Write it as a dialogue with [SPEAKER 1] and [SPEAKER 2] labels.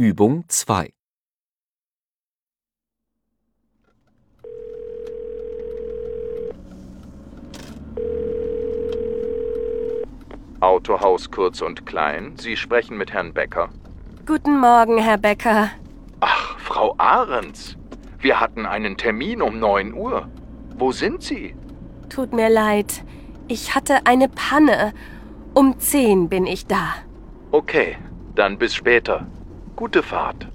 [SPEAKER 1] Übung 2
[SPEAKER 2] Autohaus Kurz und Klein. Sie sprechen mit Herrn Becker.
[SPEAKER 3] Guten Morgen, Herr Becker.
[SPEAKER 2] Ach, Frau Ahrens. Wir hatten einen Termin um 9 Uhr. Wo sind Sie?
[SPEAKER 3] Tut mir leid. Ich hatte eine Panne. Um 10 bin ich da.
[SPEAKER 2] Okay, dann bis später. Gute Fahrt.